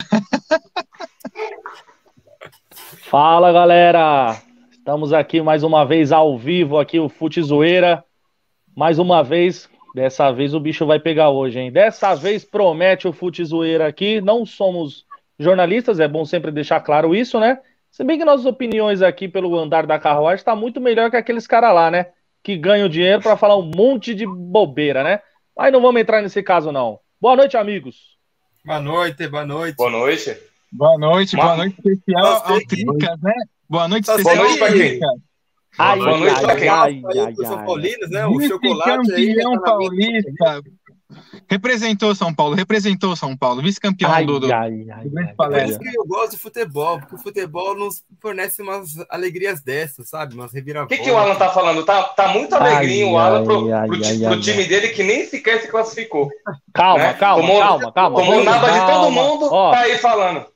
Fala galera, estamos aqui mais uma vez ao vivo aqui o Fute Zoeira. Mais uma vez, dessa vez o bicho vai pegar hoje, hein? Dessa vez promete o Fute Zoeira aqui. Não somos jornalistas, é bom sempre deixar claro isso, né? Se bem que nossas opiniões aqui pelo andar da carruagem está muito melhor que aqueles caras lá, né? Que ganham dinheiro para falar um monte de bobeira, né? Mas não vamos entrar nesse caso, não. Boa noite, amigos. Boa noite, boa noite. Boa noite. Boa noite, boa noite especial ao Tricas, né? Boa noite especial boa noite ao Tricas. Ai, boa noite pra quem? Ai, ai, ai, São Paulinos, né? O chocolate aí. campeão tá paulista. Representou São Paulo, representou São Paulo, vice-campeão ai, do, do, ai, ai, do ai, Por isso que eu gosto de futebol, porque o futebol nos fornece umas alegrias dessas, sabe? Umas O reviravoltas. que, que o Alan tá falando? Tá, tá muito alegrinho o Ai, Alan pro, ai, pro, pro ai, time dele que nem sequer se classificou. Calma, né? calma, Tomou- calma, calma. Tomou Vamos, nada de todo calma. mundo, Ó, tá aí falando.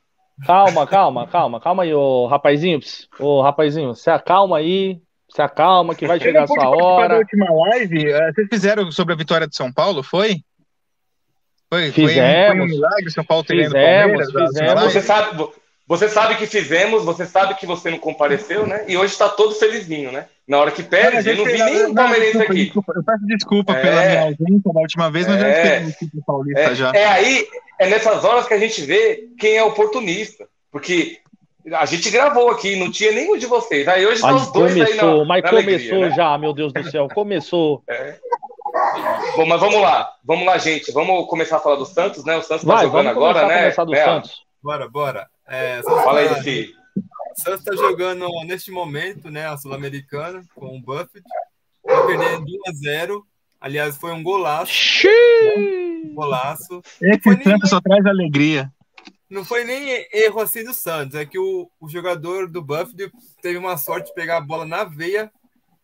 calma, calma, calma, calma aí, ô rapazinho. Ô rapazinho, se acalma aí. Se acalma que vai chegar a sua da hora. última live. eh, Vocês fizeram sobre a vitória de São Paulo, foi? Foi, um- foi um Fizemos. milagre São Paulo Fizemos, Palmeiras. fizemos. Você sabe, você sabe que fizemos, você sabe que você não compareceu, né? E hoje tá todo felizinho, né? Na hora que perde, eu não vi nenhum palmeirense desculpa, aqui. desculpa, eu peço desculpa É. pela minha ausência da última vez, mas eu É. fiquei no time paulista já. É, é aí, é nessas horas que a gente vê quem é oportunista. Porque a gente gravou aqui, não tinha nenhum de vocês. Aí hoje tá Ai, os dois aí começou, na, mas na começou alegria, né? já, meu Deus do céu, começou. Bom, mas vamos lá, vamos lá, gente. Vamos começar a falar do Santos, né? O Santos tá Vai, jogando vamos agora, né? Né? Santos. Bora, bora. É, Santos Fala aí tá- do que. Santos tá jogando neste momento, né? A Sul-Americana com o Buffett. Tá perdendo de 1 a 0. Aliás, foi um golaço, Xiii. golaço. Esse Foi nem- Santos só traz alegria. Não foi nem erro assim do Santos, é que o, o jogador do Buffett teve uma sorte de pegar a bola na veia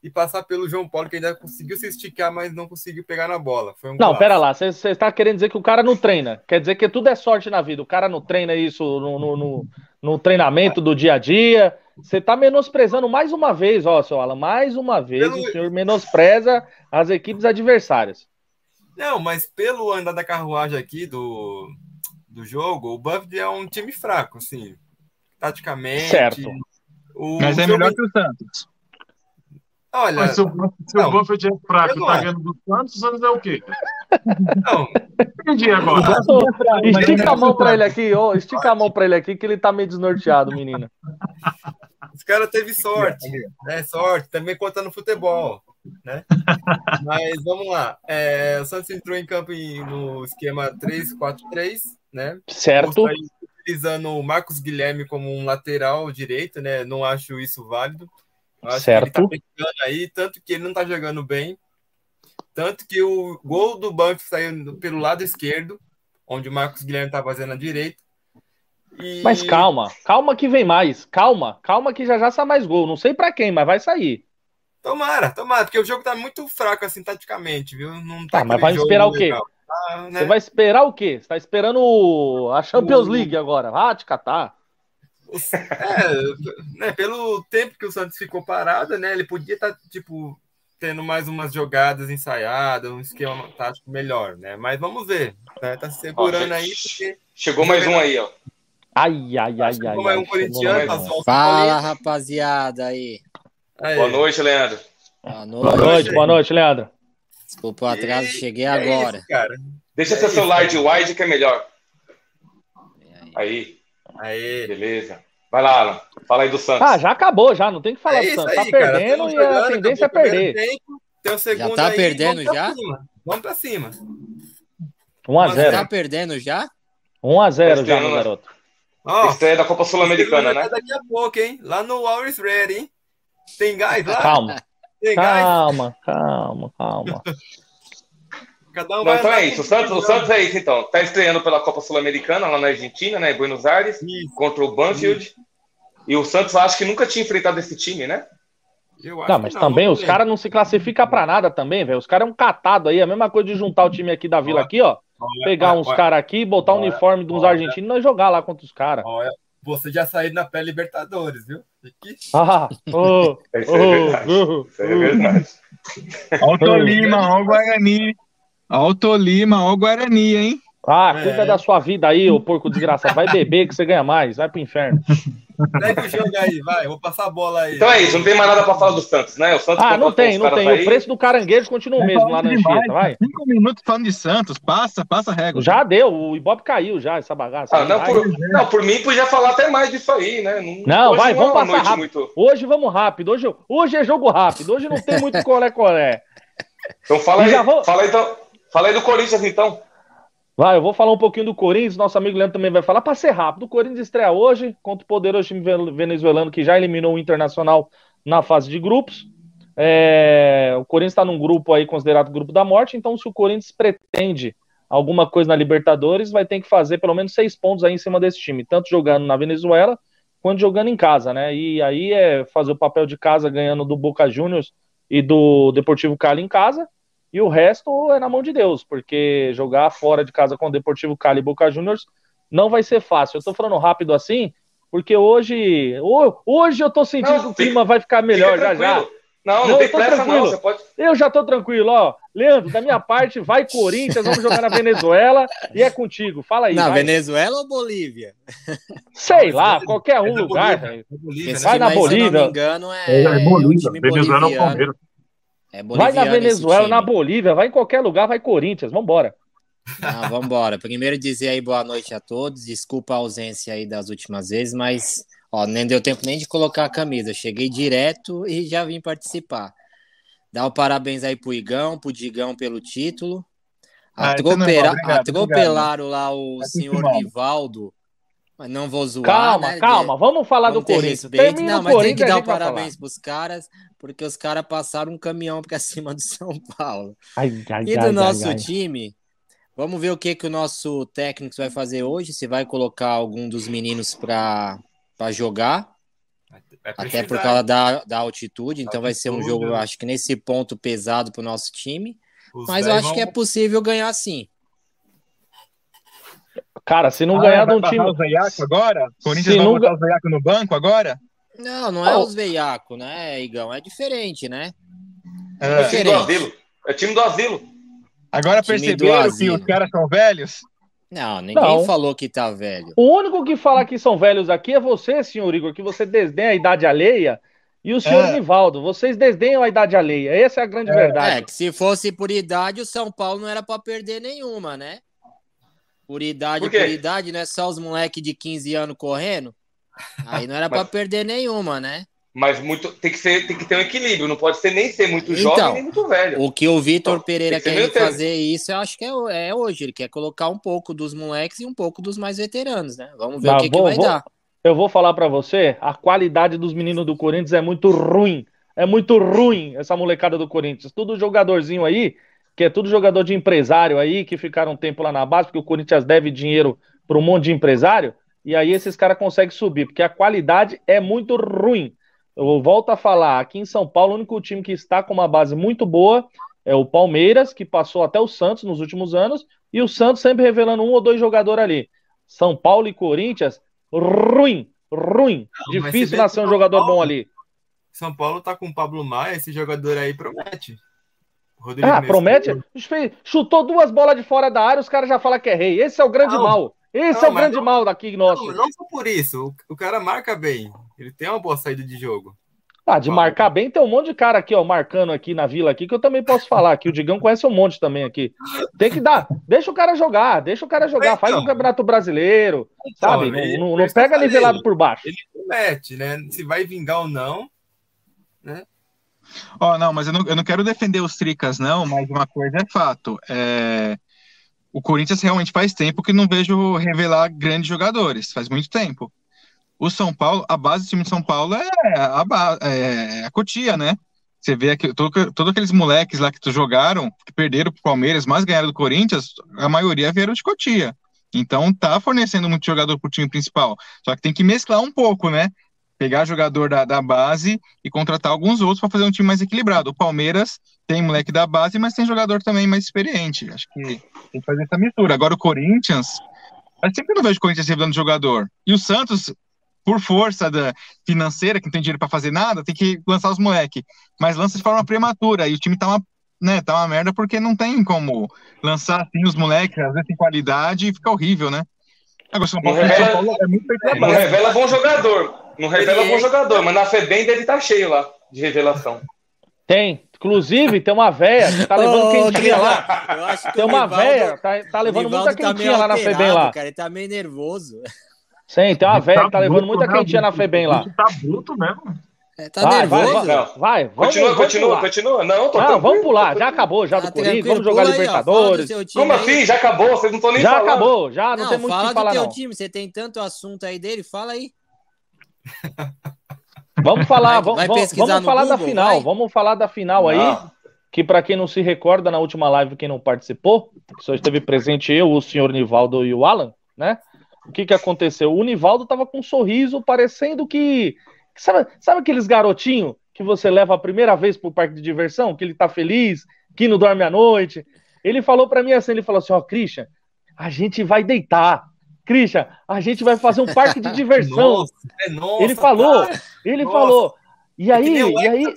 e passar pelo João Paulo, que ainda conseguiu se esticar, mas não conseguiu pegar na bola. Foi um Não, golaço. pera lá, você está querendo dizer que o cara não treina. Quer dizer que tudo é sorte na vida. O cara não treina isso no, no, no- no treinamento do dia a dia. Você está menosprezando mais uma vez, ó, seu Alan, mais uma vez Pelo- o senhor menospreza as equipes adversárias. Não, mas pelo andar da carruagem aqui do, do jogo, o Buffett é um time fraco, assim, taticamente. Certo. O Mas é melhor que o Santos. Olha, Mas se o, se não, o Buffett é fraco e tá ganhando do Santos, o Santos é o quê? não, Entendi agora. Estica a mão para ele aqui, ó, estica a mão para ele aqui que ele tá meio desnorteado, menina. Os caras teve sorte, né? Sorte, também conta no futebol, né? Mas vamos lá. É, o Santos entrou em campo em- no esquema 3-4-3, né? Certo? Utilizando o Marcos Guilherme como um lateral direito, né? Não acho isso válido. Certo. ele tá aí, tanto que ele não tá jogando bem. Tanto que o gol do Banco saiu pelo lado esquerdo, onde o Marcos Guilherme tá fazendo a direita. E- Mas calma, calma que vem mais. Calma, calma que já já sai mais gol. Não sei pra quem, mas vai sair. Tomara, tomara, porque o jogo tá muito fraco assim, taticamente, viu? Não tá Tá, mas vai esperar o quê? Tá, né? Você vai esperar o quê? Você tá esperando a Champions O- League agora. Ah, te catar. É, né, pelo tempo que o Santos ficou parado, né? Ele podia estar, tipo, tendo mais umas jogadas ensaiadas, um esquema tático melhor, né? Mas vamos ver. Né? Tá se segurando Ó, aí, porque Chegou mais um aí, ó. Ai, ai, ai, ai. como é ai, um corintiano, tá um. só o Fala, rapaziada aí. Aí. Boa noite, Leandro. Boa Boa noite. noite, boa noite, Leandro. Desculpa o atraso, E- cheguei É agora. isso, cara. Deixa É seu isso, celular de wide que é melhor. Aí, Aí. Beleza. Vai lá, Alan. Fala aí do Santos. Ah, já acabou, já. Não tem que falar É do isso Santos. aí, Tá cara. perdendo e a tendência é perder. tempo, tem o segundo tá aí, perdendo vamos já? cima. Vamos pra cima. 1x0. Tá perdendo já? 1x0 Tá já, meu garoto. Ó, Estreia da Copa Sul-Americana, né? Daqui a pouco, hein? Lá no Always Ready, hein? Tem gás lá? Calma, Tem gás? calma, calma, calma. Cada um Não, vai então é isso. O Santos, o Santos é isso, então. Tá estreando pela Copa Sul-Americana, lá na Argentina, né? Em Buenos Aires, Isso. contra o Banfield. E o Santos acho que nunca tinha enfrentado esse time, né? Eu acho Não, que mas não, também os caras não se classificam pra nada também, velho. Os caras é um catado aí. A mesma coisa de juntar o time aqui da vila aqui, ó. Olha, Pegar olha, uns olha, caras aqui, botar o olha, uniforme de uns olha. argentinos e nós jogar lá contra os caras. olha, Você já saiu na pré-Libertadores, viu? Aqui. Ah, oh, Isso é verdade. oh, Isso é verdade. Ó o Tolima, ó o Guarani. Ó o Tolima, ó o Guarani, hein? Ah, É. cuida da sua vida aí, ô porco desgraçado. Vai beber que você ganha mais. Vai pro inferno. Pega o jogo aí, vai. Vou passar a bola aí. Então é isso, não tem mais nada pra falar do Santos, né? O Santos Ah, não contratou tem, não tem. aí. O preço do caranguejo continua o mesmo lá na Anchieta, vai. Cinco minutos falando de Santos, passa, passa a régua. Já deu, o Ibope caiu já, essa bagaça. Ah, não, por, não, por mim podia falar até mais disso aí, né? Não, hoje vai, não vamos é uma passar rápido. muito. Hoje vamos rápido. Hoje, hoje é jogo rápido. Hoje não tem muito colé-colé. Então fala aí, vou- fala aí, então, fala aí do Corinthians então. Vai, eu vou falar um pouquinho do Corinthians. Nosso amigo Leandro também vai falar. Para ser rápido, o Corinthians estreia hoje contra o poderoso time ven- venezuelano que já eliminou o Internacional na fase de grupos. É, o Corinthians está num grupo aí considerado grupo da morte. Então, se o Corinthians pretende alguma coisa na Libertadores, vai ter que fazer pelo menos seis pontos aí em cima desse time, tanto jogando na Venezuela quanto jogando em casa, né? E aí é fazer o papel de casa ganhando do Boca Juniors e do Deportivo Cali em casa. E o resto é na mão de Deus, porque jogar fora de casa com o Deportivo Cali e Boca Juniors não vai ser fácil. Eu tô falando rápido assim, porque hoje, ho- hoje eu tô sentindo Não, que o clima vai ficar melhor Fica já já. Não, não, Não, tem pressa tranquilo. não, você pode... Eu já tô tranquilo, ó. Leandro, da minha parte, vai Corinthians, vamos jogar na Venezuela e é contigo. Fala aí. Na vai. Venezuela ou Bolívia? Sei lá, qualquer É um da lugar, Bolívia. velho. É Bolívia, né? Vai na aí, Se eu Bolívia. não me engano, é, É, é Bolívia. Venezuela é o. Palmeiras. É Vai na Venezuela, na Bolívia, vai em qualquer lugar, vai Corinthians, vambora. Ah, vamos embora. Primeiro dizer aí boa noite a todos. Desculpa a ausência aí das últimas vezes, mas ó, nem deu tempo nem de colocar a camisa. Cheguei direto e já vim participar. Dá o parabéns aí pro Igão, pro Digão pelo título. Ah, isso é Atropela-. Obrigado, atropelaram lá o senhor. Nivaldo. Mas não vou zoar. Calma, né? calma, vamos falar Vamos do Corinthians. respeito. Termina Não, o mas tem Corinthians, que dar o vai parabéns falar. pros caras, porque os caras passaram um caminhão pra cima do São Paulo. Ai, ai, E ai, do nosso ai, ai. time, vamos ver o que, que o nosso técnico vai fazer hoje, se vai colocar algum dos meninos para jogar, Vai até por causa da, da altitude, então vai ser um Altitude, jogo, eu né? acho que nesse ponto pesado pro nosso time, Os mas eu acho que é vão- possível ganhar sim. Cara, se não Ah, ganhar de um time. o Veiaco agora? Corinthians Se vai não botar ga- o Veiaco no banco agora? Não, não é Oh. os veiacos, né, Igão? É diferente, né? É É. o time do asilo. É o time do asilo. Agora do perceberam que asilo. os caras são velhos? Não, ninguém Não. falou que tá velho. O único que fala que são velhos aqui é você, senhor Igor, que você desdenha a idade alheia, e o senhor É. Nivaldo. Vocês desdenham a idade alheia. Essa é a grande É. É, verdade. que se fosse por idade, o São Paulo não era pra perder nenhuma, né? Por idade, Por por idade, não é só os moleques de 15 anos correndo? Aí não era pra Mas- perder nenhuma, né? Mas muito, tem, que ser, tem que ter um equilíbrio. Não pode ser nem ser muito Então, jovem nem muito velho. O que o Vitor Então, Pereira que quer fazer isso, eu acho que é, é hoje. Ele quer colocar um pouco dos moleques e um pouco dos mais veteranos, né? Vamos ver Mas o que, que vou- vai vou- dar. Eu vou falar pra você, a qualidade dos meninos do Corinthians é muito ruim. É muito ruim essa molecada do Corinthians. Tudo jogadorzinho aí, que é tudo jogador de empresário aí, que ficaram um tempo lá na base, porque o Corinthians deve dinheiro para um monte de empresário, e aí esses caras conseguem subir, porque a qualidade é muito ruim. Eu volto a falar, aqui em São Paulo, o único time que está com uma base muito boa é o Palmeiras, que passou até o Santos nos últimos anos, e o Santos sempre revelando um ou dois jogadores ali. São Paulo e Corinthians, ruim, ruim. Não, Difícil nascer um jogador Paulo- bom ali. São Paulo tá com o Pablo Maia, esse jogador aí promete. Rodrigo Ah, Nestor. promete? Chutou duas bolas de fora da área, os caras já falam que é rei. Esse é o grande Não. mal. Esse Não, é o grande não- mal daqui nosso. Não, só por isso. O, o cara marca bem. Ele tem uma boa saída de jogo. Ah, de marcar bem, tem um monte de cara aqui, ó, marcando aqui na vila aqui, que eu também posso falar, que o Digão conhece um monte também aqui. Tem que dar, deixa o cara jogar, deixa o cara jogar, faz um Então. campeonato brasileiro, Então, sabe? ele- Não, não- não pega nivelado por baixo. Ele promete, né? Se vai vingar ou não. Ó, não, mas eu não, eu não quero defender os Tricas, não, mas uma coisa é fato. É, O Corinthians realmente faz tempo que não vejo revelar grandes jogadores, faz muito tempo. O São Paulo, a base do time de São Paulo é a, ba- é a Cotia, né? Você vê aqui, todo- todos aqueles moleques lá que tu jogaram, que perderam pro Palmeiras, mas ganharam do Corinthians, a maioria vieram de Cotia. Então tá fornecendo muito jogador pro time principal. Só que tem que mesclar um pouco, né? Pegar jogador da, da base e contratar alguns outros para fazer um time mais equilibrado. O Palmeiras tem moleque da base, mas tem jogador também mais experiente. Acho que tem que fazer essa mistura. Agora o Corinthians, eu sempre não vejo o Corinthians revelando jogador. E o Santos, por força da financeira, que não tem dinheiro para fazer nada, tem que lançar os moleque. Mas lança de forma prematura. E o time tá uma, né, tá uma merda porque não tem como lançar assim os moleques, às vezes tem qualidade e fica horrível, né? Agora, São Paulo, Não São revela- Paulo é muito Não revela bom jogador. Não revela bom jogador, mas na FEBEM deve estar cheio lá de revelação. Tem. Inclusive, tem uma véia que tá levando Ô, quentinha lá. eu acho que Tem uma Nivaldo- véia, tá, tá levando Nivaldo muita tá quentinha lá na alterado, FEBEM lá. Cara, ele tá meio nervoso. Sim, tem uma véia que tá Tá levando bruto, muita né, quentinha na? FEBEM lá. Tá bruto mesmo. É, tá Vai, vai, nervoso. vai, vai, vamos, Continua, vamos continua, pular. continua. Não, tô Não, vamos pular, já acabou já Tá do Corinthians, vamos jogar aí, ó, fala do Libertadores. time Como aí. assim? Já acabou? Vocês não estão nem Já falando. acabou, já não, Não, tem muito o fala que do falar teu não. time, você tem tanto assunto aí dele, fala aí. Vamos falar, Vai- vamos, vai vamos- falar da Google, final, vai. vamos falar da final aí, Não. que para quem não se recorda na última live, quem não participou, que só esteve presente eu, o senhor Nivaldo e o Alan, né? O que que aconteceu? O Nivaldo tava com um sorriso, parecendo que sabe, sabe aqueles garotinhos que você leva a primeira vez pro parque de diversão, que ele tá feliz, que não dorme à noite? Ele falou para mim assim, ele falou assim, ó, Christian, a gente vai deitar. Christian, a gente vai fazer um parque de diversão. Nossa, é, nossa, Ele falou, cara, ele Nossa. falou. E é aí, o e aí,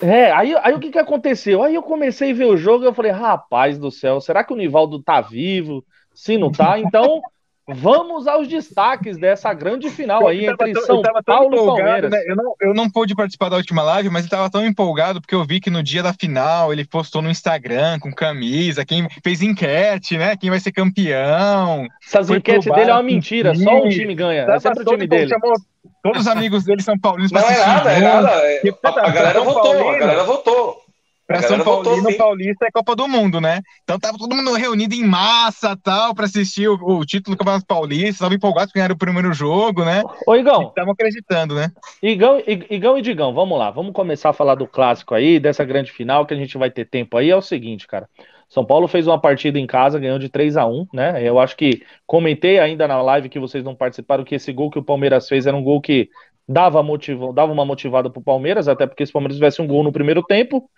é, aí, aí o que que aconteceu? Aí eu comecei a ver o jogo e eu falei, rapaz do céu, será que o Nivaldo tá vivo? Se não tá, então vamos aos destaques dessa grande final aí entre tão- São eu tava tão Paulo e Palmeiras. né? Eu, não, eu não pude participar da última live, mas eu tava tão empolgado porque eu vi que no dia da final ele postou no Instagram com camisa, quem fez enquete, né? Quem vai ser campeão. Essas enquetes dele é uma mentira, sim. só um time ganha, é sempre o time dele. chamou todos os amigos dele são paulinos Não é nada, é nada. A, a galera votou, a galera votou. Pra São Paulino, sim. Paulista é Copa do Mundo, né? Então tava todo mundo reunido em massa tal pra assistir o, o título do Campeonato Paulista, tava empolgado que ganharam o primeiro jogo, né? Ô, Igão, Estavam acreditando, né? Igão, Igão e Digão, vamos lá, vamos começar a falar do clássico aí, dessa grande final que a gente vai ter tempo aí. É o seguinte, cara. São Paulo fez uma partida em casa, ganhou de 3 a 1 né? Eu acho que comentei ainda na live que vocês não participaram que esse gol que o Palmeiras fez era um gol que dava, motivo, dava uma motivada pro Palmeiras, até porque se o Palmeiras tivesse um gol no primeiro tempo,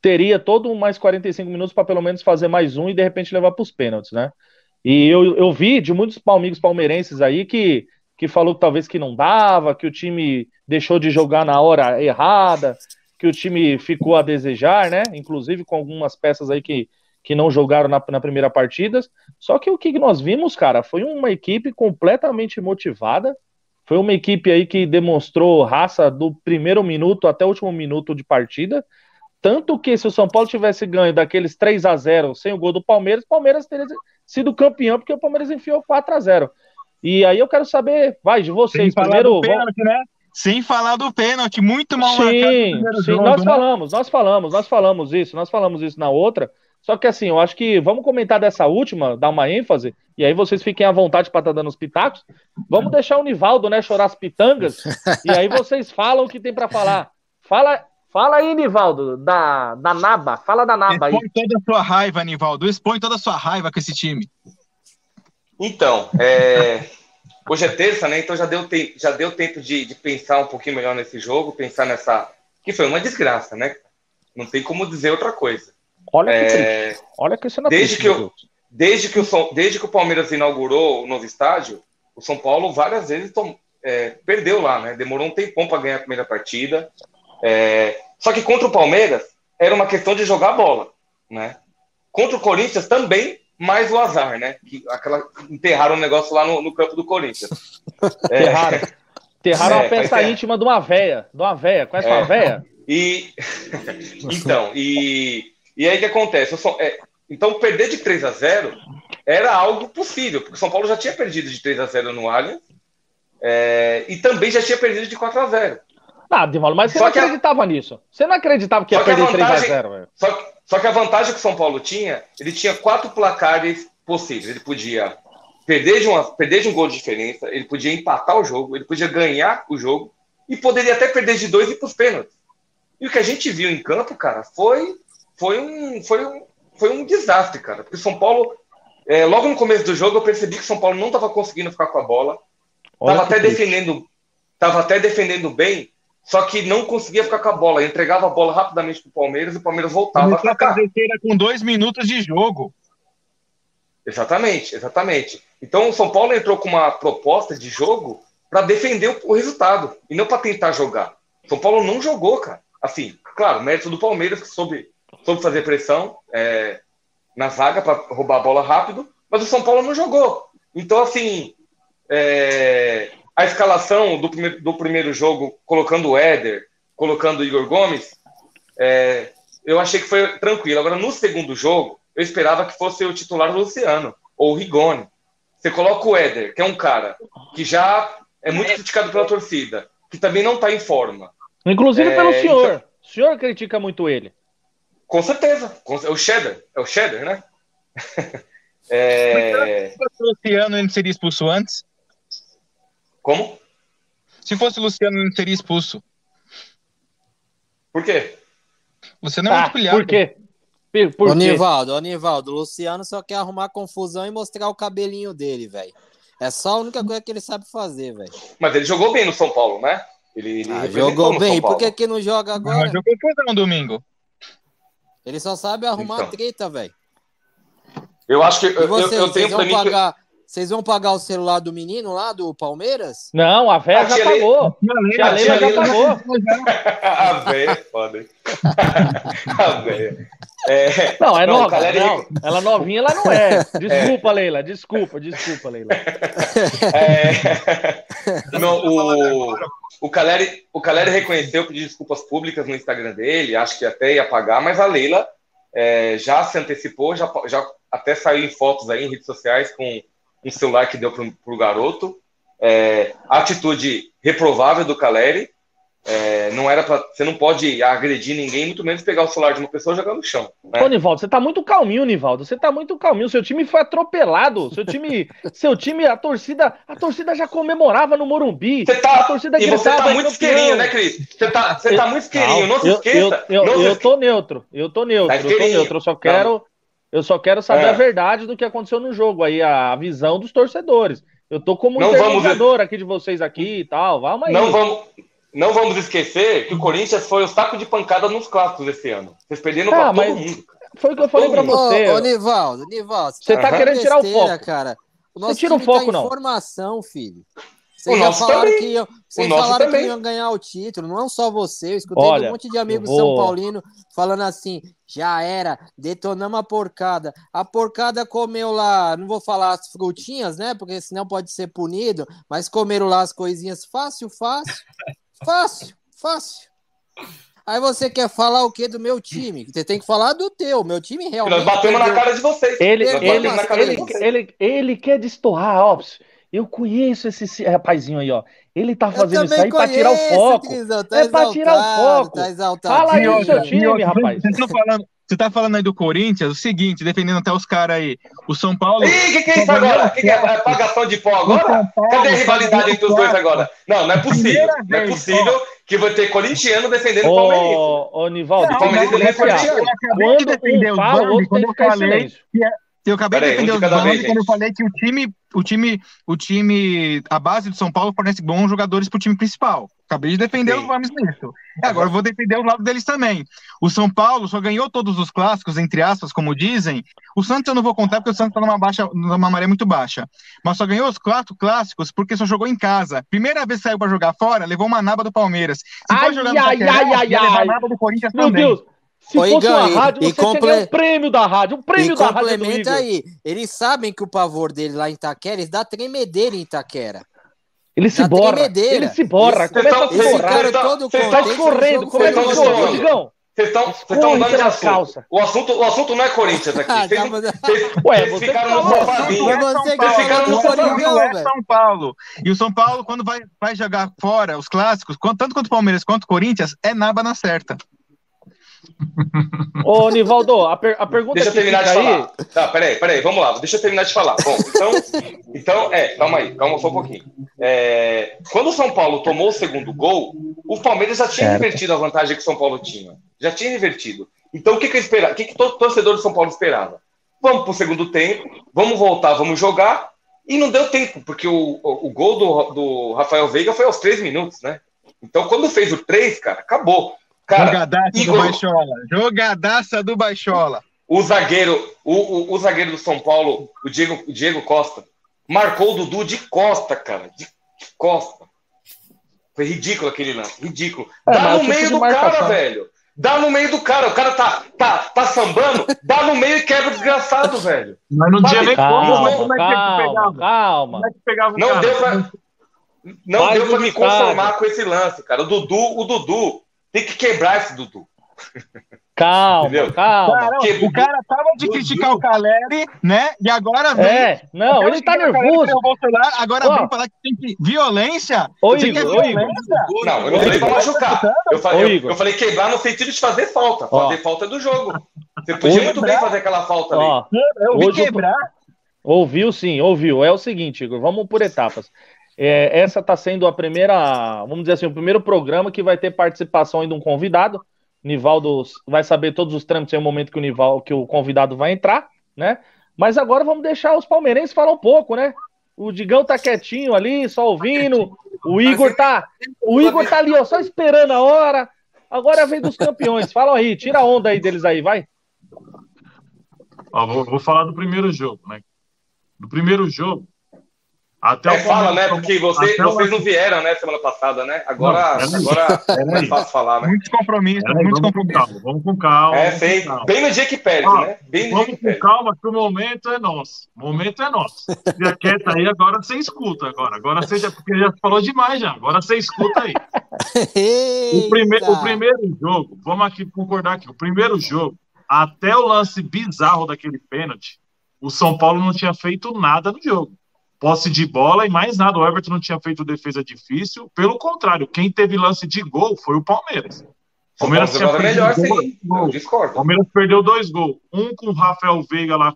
teria todo mais 45 minutos para pelo menos fazer mais um e de repente levar para os pênaltis, né? E eu, eu vi de muitos amigos palmeirenses aí que, que falou que talvez que não dava, que o time deixou de jogar na hora errada, que o time ficou a desejar, né? Inclusive com algumas peças aí que, que não jogaram na, na primeira partida. Só que o que nós vimos, cara, foi uma equipe completamente motivada. Foi uma equipe aí que demonstrou raça do primeiro minuto até o último minuto de partida. Tanto que se o São Paulo tivesse ganho daqueles 3 a 0 sem o gol do Palmeiras, o Palmeiras teria sido campeão, porque o Palmeiras enfiou 4 a 0 E aí eu quero saber, vai, de vocês. Sem falar Primeiro, do pênalti, né? Sem falar do pênalti, muito mal marcado Sim, primeiro sim, jogo, nós né? falamos, nós falamos, nós falamos isso, nós falamos isso na outra. Só que assim, eu acho que vamos comentar dessa última, dar uma ênfase, e aí vocês fiquem à vontade para estar dando os pitacos. Vamos deixar o Nivaldo, né, chorar as pitangas, e aí vocês falam o que tem para falar. Fala, fala aí, Nivaldo, da, da Naba, fala da Naba aí. Expõe toda a sua raiva, Anivaldo. Expõe toda a sua raiva com esse time. Então, é, hoje é terça, né? Então já deu, te... já deu tempo de, de pensar um pouquinho melhor nesse jogo, pensar nessa. Que foi uma desgraça, né? Não tem como dizer outra coisa. Olha que triste, É, olha que cena Desde triste, que eu- desde, que o São... Desde que o Palmeiras inaugurou o novo estádio, o São Paulo várias vezes tom- é, perdeu lá, né? Demorou um tempão para ganhar a primeira partida. É, Só que contra o Palmeiras era uma questão de jogar bola, né? Contra o Corinthians também, mais o azar, né? Que aquela enterraram o negócio lá no, no campo do Corinthians. É, Terraram, terraram É, a peça é. íntima de uma véia, de uma véia, conhece É. uma véia? E então, e, e aí o que acontece? São- é, então, perder de 3 a 0 era algo possível, porque o São Paulo já tinha perdido de 3 a 0 no Allianz é, e também já tinha perdido de 4 a 0 Ah, Divaldo, mas você Só não que a- acreditava nisso. Você não acreditava que ia que perder 3 a vantagem- 0 velho. Só que, só que a vantagem que o São Paulo tinha, ele tinha quatro placares possíveis. Ele podia perder de, uma, perder de um gol de diferença, ele podia empatar o jogo, ele podia ganhar o jogo e poderia até perder de dois e ir para os pênaltis. E o que a gente viu em campo, cara, foi, foi, um, foi, um, foi um desastre, cara. Porque o São Paulo, é, logo no começo do jogo, eu percebi que o São Paulo não estava conseguindo ficar com a bola. Olha Tava que até defendendo, até defendendo bem, só que não conseguia ficar com a bola. Entregava a bola rapidamente pro Palmeiras e o Palmeiras voltava a Começou a atacar. com dois minutos de jogo. Exatamente, exatamente. Então o São Paulo entrou com uma proposta de jogo para defender o, o resultado e não para tentar jogar. São Paulo não jogou, cara. Assim, claro, mérito do Palmeiras que soube, soube fazer pressão é, na zaga para roubar a bola rápido, mas o São Paulo não jogou. Então, assim, é, a escalação do primeiro, do primeiro jogo, colocando o Éder, colocando o Igor Gomes, é, eu achei que foi tranquilo. Agora, no segundo jogo, eu esperava que fosse o titular Luciano, ou o Rigoni. Você coloca o Éder, que é um cara que já é muito criticado pela torcida, que também não está em forma. Inclusive É, pelo senhor. então- O senhor critica muito ele. Com certeza. Com- É o Cheddar. É o Cheddar, né? É, Luciano, ele não seria expulso antes? Como? Se fosse o Luciano, ele não seria expulso. Por quê? Você não é Tá, muito pilhado. por quê? Por, por Ô, quê? Nivaldo, ô, Nivaldo, o Luciano só quer arrumar confusão e mostrar o cabelinho dele, velho. É só a única coisa que ele sabe fazer, velho. Mas ele jogou bem no São Paulo, né? Ele, ele Ah, jogou bem. Por que, que não joga agora? Mas jogou confusão domingo. Ele só sabe arrumar Então. treta, velho. Eu acho que E eu, eu- vocês, eu tenho vocês vão pagar. Vocês vão pagar o celular do menino lá, do Palmeiras? Não, a véia já pagou. A Leila já Leila- pagou. a véia é foda, hein? A véia. É, Não, é Não, nova. Não, ela novinha, ela não é. Desculpa, Leila. Desculpa, desculpa, Leila. é... Não, o, o, Caleri, o Caleri reconheceu, pediu desculpas públicas no Instagram dele, acho que até ia pagar, mas a Leila é, já se antecipou, já, já até saiu em fotos aí em redes sociais com um celular que deu pro, pro garoto. É, atitude reprovável do Caleri. É, não era pra, você não pode agredir ninguém, muito menos pegar o celular de uma pessoa e jogar no chão. né? Ô, Nivaldo, você tá muito calminho, Nivaldo. Você tá muito calminho. Seu time foi atropelado. Seu time, seu time, a torcida, a torcida já comemorava no Morumbi. Você A tá, torcida e você tá é muito isqueirinho, né, Cris? Você tá, você tá muito isqueirinho, não, se eu, esqueça. Eu, eu, não eu esque- tô neutro. Eu tô neutro. Tá eu tô neutro. Eu só quero, eu só quero saber É. a verdade do que aconteceu no jogo aí, a visão dos torcedores. Eu tô como Não vamos- aqui de vocês aqui e tal. Vamos aí. Não vamos, não vamos esquecer que o Corinthians foi o saco de pancada nos clássicos esse ano. Vocês perderam Ah, pra mas- todo mundo. Foi o que eu falei pra Ô, você. Ô, ô, Nivaldo, Nivaldo. Você tá falando querendo tirar o foco. cara. O nosso tira o time foco, tá não. formação, filho. O Vocês já nosso falaram também. que iam, vocês O nosso falaram que também. iam ganhar o título, não só você. Eu escutei Olha, um monte de amigos eu São vou- Paulino falando assim: já era, detonamos a porcada. A porcada comeu lá, não vou falar as frutinhas, né? Porque senão pode ser punido, mas comeram lá as coisinhas fácil, fácil, fácil, fácil. Aí você quer falar o que do meu time? Você tem que falar do teu. Meu time Que realmente. nós batemos na cara de vocês. Ele, ele, cara de ele, vocês. ele, ele quer destoar, ó. Eu conheço esse rapazinho aí, ó. Ele tá Eu fazendo isso aí pra tirar o foco. Tá É pra tirar o foco. Tá exaltado. Fala aí do seu time, e outra, rapaz. Vocês estão falando, você tá falando aí do Corinthians, o seguinte, defendendo até os caras aí. O São Paulo. Ih, o que, que é isso agora? O que, que é apagação de pó agora? Cadê a rivalidade entre os dois agora? Não, não é possível. Não é possível que vai ter corintiano defendendo o palmeirense. Ô, ô, Nivaldo, é corintiano. Eu acabei de Quando defender um fala, o outro tem eu que ficar em silêncio. Eu acabei Peraí, de defender um os de cada Bambi vez, quando eu falei que o time, o time, o time, a base do São Paulo fornece bons jogadores pro time principal. Acabei de defender Sim. os Bambis nisso. E agora eu vou defender o lado deles também. O São Paulo só ganhou todos os clássicos, entre aspas, como dizem. O Santos eu não vou contar porque o Santos tá numa, baixa, numa maré muito baixa. Mas só ganhou os quatro clássicos porque só jogou em casa. Primeira vez que saiu pra jogar fora, levou uma naba do Palmeiras. Se Ai, for jogar no ai, Itaquerão, ai, ai, ia levar a ai. naba do Corinthians Meu também. Deus, se Ô, fosse Igor, uma e- rádio, você comple- um prêmio da rádio. Um prêmio E da rádio é do Igor. aí. Eles sabem que o pavor dele lá em Itaquera, eles dá tremedeira em Itaquera. Ele se Dá borra. tremedeira. Ele se borra. Esse- Começa a Esse borrar. cara- cara tá- todo vocês Tá contente, escorrendo. o jogo Como é que foi vocês escorre, estão- bom. Digão? Vocês estão vocês mudando de assunto. calças. O assunto. O assunto não é Corinthians aqui. Ah, Vocês, mas- vocês- Ué, vocês você ficaram que no falou. sofazinho. Mas você São que Paulo, ficaram no o São Paulo é. São. E o São Paulo, quando vai, vai jogar fora os clássicos, quanto- tanto quanto o Palmeiras quanto o Corinthians, é naba na certa. Ô, Nivaldo, a, per- a pergunta Deixa eu terminar de aí... falar. Tá, peraí, peraí, vamos lá. Deixa eu terminar de falar. Bom, então, então é, calma aí, calma só um pouquinho. É, quando o São Paulo tomou o segundo gol, o Palmeiras já tinha Certo. revertido a vantagem que o São Paulo tinha. Já tinha revertido. Então, o que, que eu esperava? O que, que todo torcedor do São Paulo esperava? Vamos pro segundo tempo, vamos voltar, vamos jogar. E não deu tempo, porque o, o, o gol do, do Rafael Veiga foi aos três minutos, né? Então, quando fez o três, cara, acabou. Cara, Jogadaça do Igor- Baixola. Jogadaça do Baixola. o zagueiro, o, o, o zagueiro do São Paulo, o Diego, o Diego Costa, marcou o Dudu de costa, cara. De, costa. Foi ridículo aquele lance, ridículo. É, Dá no meio do marcação. cara, velho. Dá no meio do cara. O cara tá, tá, tá sambando, dá no meio e quebra o desgraçado, velho. Mas não tinha nem como, Calma, como é que calma, pegava? calma. Como é que pegava o Não cara? deu pra, não deu pra me conformar com esse lance, cara. O Dudu, o Dudu tem que quebrar esse Dudu. Calma, Entendeu? calma. Cara, Que- o cara tava de criticar o Caleri, né? E agora vem. É, não, ele tá nervoso. derrubou o celular, agora Ó. vem falar que tem que. Violência? Ô, Igor, ô, Igor. violência? Não, eu não falei pra machucar. Eu falei, Ô, eu, Igor. eu falei quebrar no sentido de fazer falta. Ó. Fazer falta do jogo. Você podia muito bem fazer aquela falta ali. Ó, Eu vi Hoje quebrar. ouviu sim, ouviu. É o seguinte, Igor, vamos por etapas. É, essa tá sendo a primeira, vamos dizer assim, o primeiro programa que vai ter participação aí de um convidado. Nivaldo vai saber todos os trâmites em um momento que o Nivaldo, que o convidado vai entrar, né? Mas agora vamos deixar os palmeirenses falar um pouco, né? O Digão tá quietinho ali, só ouvindo. O Igor tá, o Igor tá ali, ó, só esperando a hora. Agora é a vez dos campeões. Fala aí, tira a onda aí deles aí, vai. Ó, vou, vou falar do primeiro jogo, né? Do primeiro jogo. Até É, fala, né? Porque vocês não vieram, né, semana passada, né? Agora, Não, agora é fácil falar, né? Muitos compromissos, Peraí, muitos vamos com compromissos. calma, vamos com calma. É, sei. com calma. Bem no dia que perde, Ó, né? Bem no dia Vamos que com perde. calma, que o momento é nosso. O momento é nosso. Fica quieto aí, agora você escuta. Agora, agora você já, porque já falou demais já. Agora você escuta aí. O, prime, o primeiro jogo, vamos aqui concordar aqui. O primeiro jogo, até o lance bizarro daquele pênalti, o São Paulo não tinha feito nada no jogo. Posse de bola e mais nada. O Everton não tinha feito defesa difícil. Pelo contrário, quem teve lance de gol foi o Palmeiras. O Palmeiras feito melhor, dois sim. Gols. O discordo. Palmeiras perdeu dois gols. Um com o Rafael Veiga lá,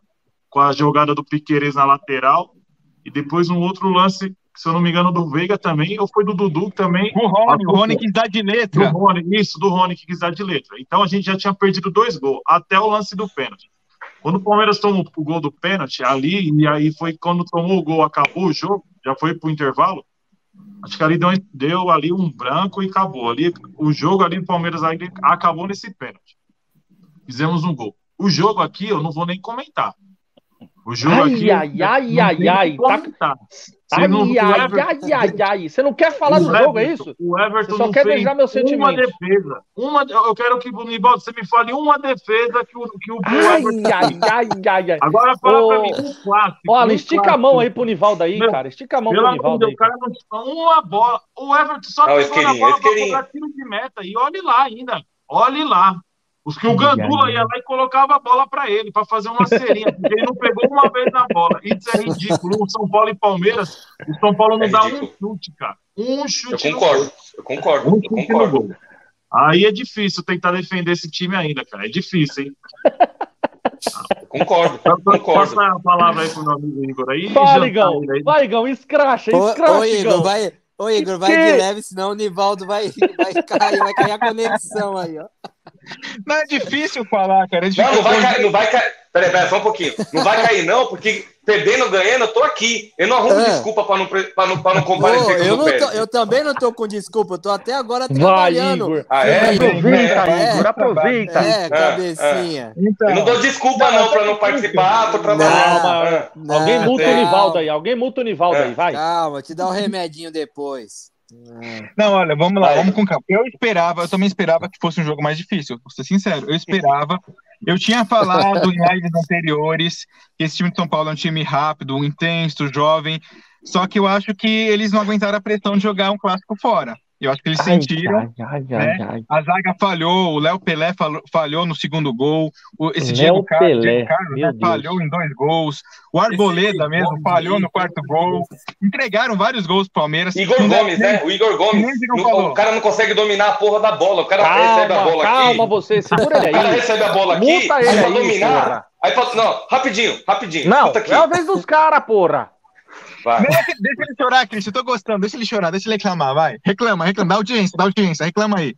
com a jogada do Piqueires na lateral. E depois um outro lance, se eu não me engano, do Veiga também, ou foi do Dudu também. O Rony, o Rony quis dar de Do letra. Rony, isso, do Rony que quis dar de letra. Então a gente já tinha perdido dois gols, até o lance do pênalti. Quando o Palmeiras tomou o gol do pênalti, ali, e aí foi quando tomou o gol, acabou o jogo, já foi pro intervalo. Acho que ali deu, deu ali um branco e acabou. Ali, o jogo ali do Palmeiras ali acabou nesse pênalti. Fizemos um gol. O jogo aqui eu não vou nem comentar. O jogo Ai, aqui. ai, ai, ai, ai, tá-. Ai, não- ai, Everton- ai, ai, ai. Você não quer falar o do jogo, é Everton- isso? O Everton Você só não quer beijar meus uma sentimentos. defesa. Uma, eu quero que, Nivaldo, você me fale uma defesa que o, que o Ai, Everton ai, ai, ai, ai. Agora fala Ô, pra mim um clássico. Olha, um estica a clássico. mão aí pro Nivaldo aí, Meu, cara. Estica a mão pro Nivaldo Deus, aí. o cara não tinha uma bola. O Everton só Ah, o pegou na bola pra cobrar tiro de meta. E olhe lá ainda. Olhe lá. Os que o Gandula ia lá e colocava a bola pra ele, pra fazer uma serinha, porque ele não pegou uma vez na bola. Isso é ridículo. O São Paulo e Palmeiras, o São Paulo não É dá um chute, cara. Um Eu chute no concordo. Eu concordo. Um Eu chute no concordo. gol. Aí é difícil tentar defender esse time ainda, cara. É difícil, hein? Eu concordo. Passa Concordo. passa a palavra aí pro meu amigo Igor aí. Fala, jantar Igão. Vai, Igão, escracha, Ô, escracha, ô, Igor, Igão. vai, ô, Igor, vai Que? de leve, senão o Nivaldo vai, vai cair, vai cair a conexão aí, ó. Não é difícil falar, cara. É Não, difícil não vai cair, não vai cair. Peraí, peraí, só um pouquinho. Não vai cair, não, porque perdendo ganhando, eu tô aqui. Eu não arrumo É. desculpa pra não, pra não, pra não comparecer com eu, o não tô- eu também não tô com desculpa, eu tô até agora Vai, trabalhando. Igor. Ah, é? Aproveita, É. Igor, aproveita. É, cabecinha. Então, Eu não dou desculpa, não, pra não participar, tô trabalhando. Calma. Não, Alguém multa o Nivaldo aí, alguém multa o Nivaldo É. aí, vai. Calma, te dá um remedinho depois. Não, olha, vamos lá, Vai. vamos com calma. Eu esperava, eu também esperava que fosse um jogo mais difícil, vou ser sincero. Eu esperava. Eu tinha falado em lives anteriores que esse time de São Paulo é um time rápido, intenso, jovem. Só que eu acho que eles não aguentaram a pressão de jogar um clássico fora. Eu acho que eles sentiram. Ai, ai, né? ai, ai. A zaga falhou, o Léo Pelé falou- falhou no segundo gol. O, esse Léo Diego Carlos, Pelé, Carlos, né, falhou em dois gols. O Arboleda Esse mesmo falhou aí, no quarto gol. Entregaram vários gols pro Palmeiras. Igor Não Gomes, nem- né? O Igor Gomes. No- o cara não consegue dominar a porra da bola. O cara recebe a Calma, bola calma aqui. você, segura ele O cara aí. recebe a bola aqui. Multa ele aí pra aí, dominar. Aí pra, não, rapidinho, rapidinho. Não, é a vez dos caras, porra. Vai. Deixa, deixa ele chorar, Cris. Eu tô gostando. Deixa ele chorar, deixa ele reclamar, vai. Reclama, reclama. Dá audiência, dá audiência. Reclama aí.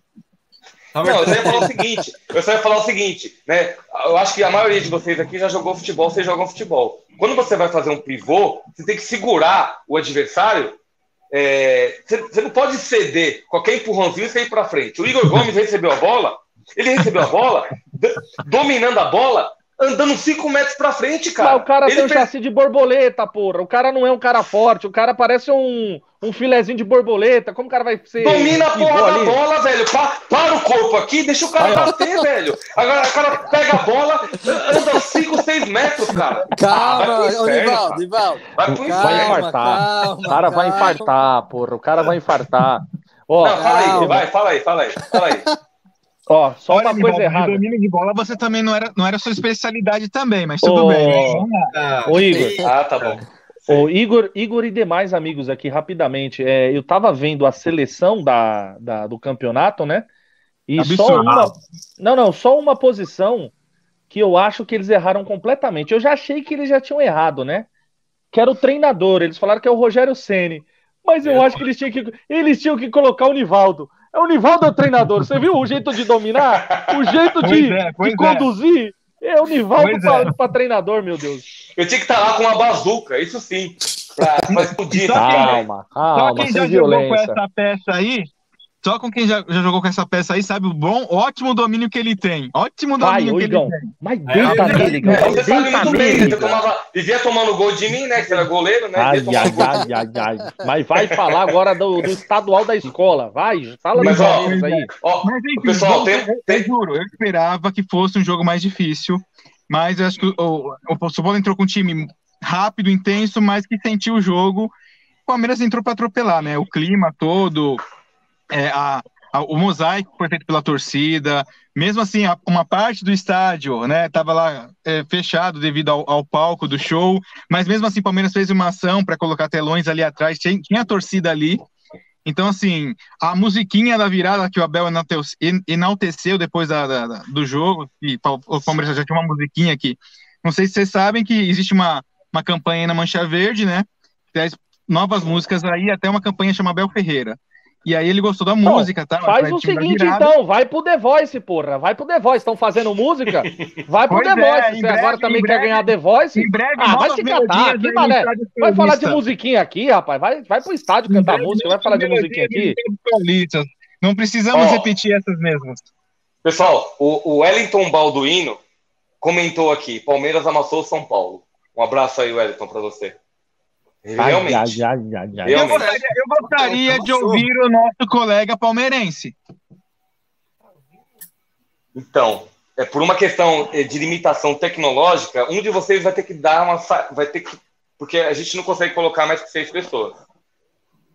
Não, eu só ia falar o seguinte, eu só ia falar o seguinte, né? Eu acho que a maioria de vocês aqui já jogou futebol, vocês jogam futebol. Quando você vai fazer um pivô, você tem que segurar o adversário. é, você, você não pode ceder qualquer empurrãozinho e sair para frente. O Igor Gomes recebeu a bola, ele recebeu a bola, dominando a bola. Andando 5 metros pra frente, Mas cara. o cara Ele tem um per- chassi de borboleta, porra. O cara não é um cara forte, o cara parece um, um filezinho de borboleta. Como o cara vai ser. Domina a porra da ali? bola, velho. Pa- para o corpo aqui, deixa o cara bater, velho. Agora o cara pega a bola, anda 5, 6 metros, cara. Ah, Calma, vai pro ô inferno, Nivaldo. Nivaldo. Vai pro Vai inferno. infartar. calma, O cara vai calma. infartar, porra. O cara vai infartar. Ó, Não, fala aí, vai, fala aí, fala aí, fala aí. Ó, só Olha, uma coisa errada. De domínio de bola você também não era, não era sua especialidade também, mas Ô, tudo bem. né? Vamos lá. Ô, Igor. Ah, tá bom. Ô, Igor, Igor e demais amigos aqui, rapidamente. É, eu tava vendo a seleção da, da- do campeonato, né? E só uma. Não, não, só uma posição que eu acho que eles erraram completamente. Eu já achei que eles já tinham errado, né? Que era o treinador. Eles falaram que é o Rogério Ceni. Mas eu acho que eles tinham que, eles tinham que colocar o Nivaldo. É o Nivaldo é o treinador. Você viu o jeito de dominar? O jeito de, é, de é. conduzir? É o Nivaldo pra, é. treinador, meu Deus. Eu tinha que estar lá com uma bazuca, isso sim. Pra, pra explodir. Só tá? quem- Calma, Só calma, quem já jogou com violência. essa peça aí, só com quem já, já jogou com essa peça aí, sabe o bom, ótimo domínio que ele tem. Ótimo Vai, domínio ô que Igão. ele tem. Mas É, deita eu- nele, Igão. Você sabe muito bem, você tomava, vivia tomando gol de mim, né? Que você era goleiro, né? Ai, ai, ai, ai, ai. Mas vai falar agora do, do estadual da escola. Vai, fala Mas, dos ó, aí. Ó, Mas enfim, Pessoal, eu- tem- eu, eu tem- juro, eu esperava que fosse um jogo mais difícil, mas eu acho que o São Paulo entrou com um time rápido, intenso, mas que sentiu o jogo. O Palmeiras entrou para atropelar, né? O clima todo, é, a, a- o mosaico que foi feito pela torcida, mesmo assim, a- uma parte do estádio, né, lá é, fechado devido ao, ao palco do show, mas mesmo assim, o Palmeiras fez uma ação para colocar telões ali atrás, tinha, tinha a torcida ali. Então, assim, a musiquinha da virada que o Abel enalteceu depois da- da- do jogo, e o Palmeiras já tinha uma musiquinha aqui. Não sei se vocês sabem que existe uma, uma campanha na Mancha Verde, né? Traz novas músicas aí, até uma campanha chama Abel Ferreira. E aí ele gostou da música, tá? Faz o seguinte, então. Vai pro The Voice, porra. Vai pro The Voice. Estão fazendo música? Vai pro Pois The é, Voice. em Você breve, agora também em quer breve. ganhar The Voice? Em breve, Ah, vai se melodias aqui, mané. Vai falar de musiquinha aqui, rapaz. Vai, vai pro estádio Em cantar breve, música. Vai falar de musiquinha aqui. Não precisamos Ó. repetir essas mesmas. Pessoal, o, o Wellington Balduino comentou aqui: Palmeiras amassou o São Paulo. Um abraço aí, Wellington, pra você. Realmente. Ai, ai, ai, ai, ai. Eu Realmente. gostaria, eu gostaria de ouvir o nosso colega palmeirense. Então, é por uma questão eh, de limitação tecnológica, um de vocês vai ter que dar uma. Vai ter que. Porque a gente não consegue colocar mais que seis pessoas.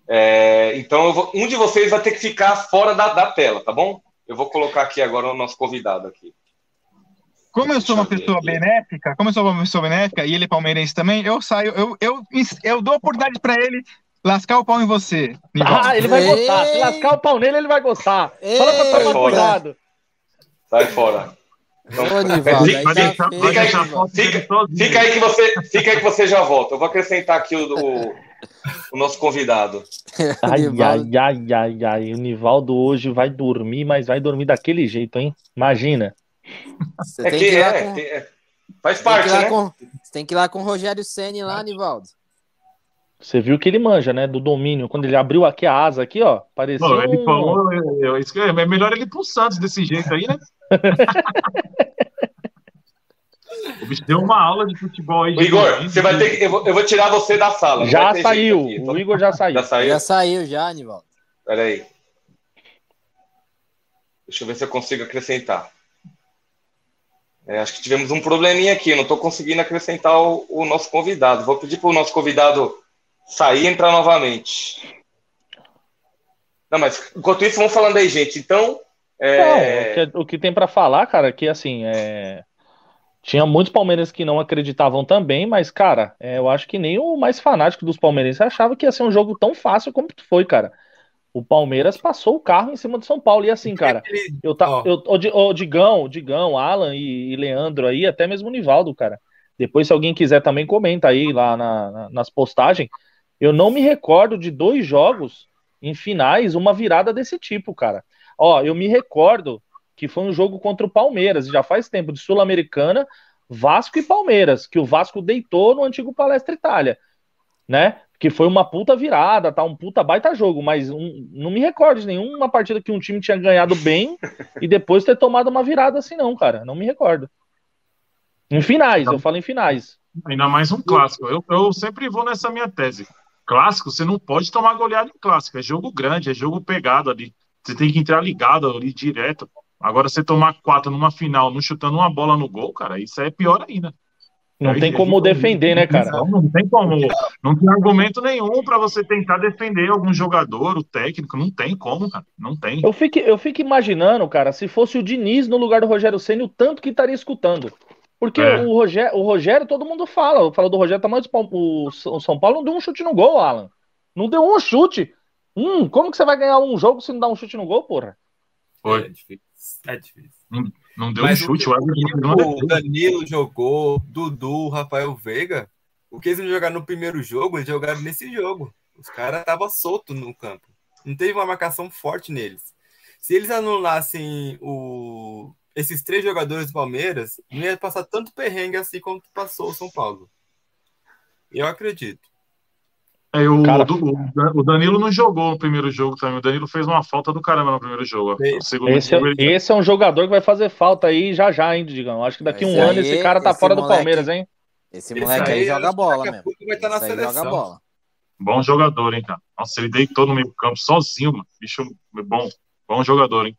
É, então, eu vou- um de vocês vai ter que ficar fora da, da tela, tá bom? Eu vou colocar aqui agora o nosso convidado aqui. Como eu sou uma pessoa benéfica, como eu sou uma pessoa benéfica e ele é palmeirense também, eu saio, eu, eu, eu dou oportunidade pra ele lascar o pau em você. Ah, ele vai Ei. gostar. Se lascar o pau nele, ele vai gostar. Fala pra Ei. tomar Fora. cuidado. Sai fora. Ô, Fica- tá deixar- fica aí, Fica- aí que você, fica aí que você já volta. Eu vou acrescentar aqui o, o, o nosso convidado. Ai, ai, ai, ai, ai. O Nivaldo hoje vai dormir, mas vai dormir daquele jeito, hein? Imagina. Você É tem que que ir lá é, com... tem- é, faz parte, né? com- Você tem que ir lá com o Rogério Ceni lá, Nivaldo. Você viu que ele manja, né? Do domínio. Quando ele abriu aqui a asa, aqui, ó. Parecia Pô, ele um... falou, eu- eu- isso que é é melhor ele ir pro Santos desse jeito aí, né? o bicho deu uma aula de futebol aí. Igor, domínio, você vai ter que. Eu vou, eu vou tirar você da sala. Já saiu. aqui, então. O Igor já saiu. Já saiu? Já saiu já, Nivaldo. Pera aí. Deixa eu ver se eu consigo acrescentar. É, acho que tivemos um probleminha aqui. Não estou conseguindo acrescentar o, o nosso convidado. Vou pedir para o nosso convidado sair e entrar novamente. Não, mas enquanto isso, vamos falando aí, gente. Então, é, Não, o que, o que tem pra falar, cara, é que assim, é... tinha muitos palmeirenses que não acreditavam também, mas, cara, é, eu acho que nem o mais fanático dos palmeirenses achava que ia ser um jogo tão fácil como foi, cara. O Palmeiras passou o carro em cima do São Paulo. E assim, cara, eu tá, eu, o, Di- o Digão, Digão, Alan e, e Leandro aí, até mesmo o Nivaldo, cara. Depois, se alguém quiser também, comenta aí lá na- na- nas postagens. Eu não me recordo de dois jogos em finais, uma virada desse tipo, cara. Ó, eu me recordo que foi um jogo contra o Palmeiras, já faz tempo, de Sul-Americana, Vasco e Palmeiras, que o Vasco deitou no antigo Palestra Itália, né? Que foi uma puta virada, tá? Um puta baita jogo, mas um- não me recordo de nenhuma partida que um time tinha ganhado bem e depois ter tomado uma virada assim, não, cara. Não me recordo. Em finais, eu falo em finais. Ainda mais um clássico. Eu, eu sempre vou nessa minha tese. Clássico, você não pode tomar goleada em clássico. É jogo grande, é jogo pegado ali. Você tem que entrar ligado ali direto. Agora, você tomar quatro numa final, não chutando uma bola no gol, cara, isso é pior ainda. Não Aí, tem como defender, né, cara? Não, não tem como. Não tem argumento nenhum para você tentar defender algum jogador, o técnico. Não tem como, cara. Não tem. Eu fico, eu fico imaginando, cara, se fosse o Diniz no lugar do Rogério Senna, o tanto que estaria escutando. Porque É. o, Rogério, o Rogério, todo mundo fala. Fala do Rogério, tá mais o, o São Paulo não deu um chute no gol, Alan. Não deu um chute. Hum, como que você vai ganhar um jogo se não dá um chute no gol, porra? Foi. É difícil. É difícil. Não deu Mas um chute, o, o o. Danilo jogou, Dudu, Rafael Veiga. O que eles não jogaram no primeiro jogo, eles jogaram nesse jogo. Os caras estavam soltos no campo. Não teve uma marcação forte neles. Se eles anulassem o... esses três jogadores do Palmeiras, não ia passar tanto perrengue assim quanto passou o São Paulo. Eu acredito. É, o, Cara- do- o Danilo não jogou no primeiro jogo também. O Danilo fez uma falta do caramba no primeiro jogo. Esse- O segundo Esse, é- jogo ele- esse é um jogador que vai fazer falta aí já já, hein, Digão? Acho que daqui um Esse ano aí- esse cara tá esse fora do moleque- Palmeiras, hein? Esse Esse moleque aí, aí, joga bola mesmo. vai estar na Esse aí joga bola. Bom jogador, hein, cara. Nossa, ele deitou no meio campo sozinho, mano. Bicho bom. Bom jogador, hein?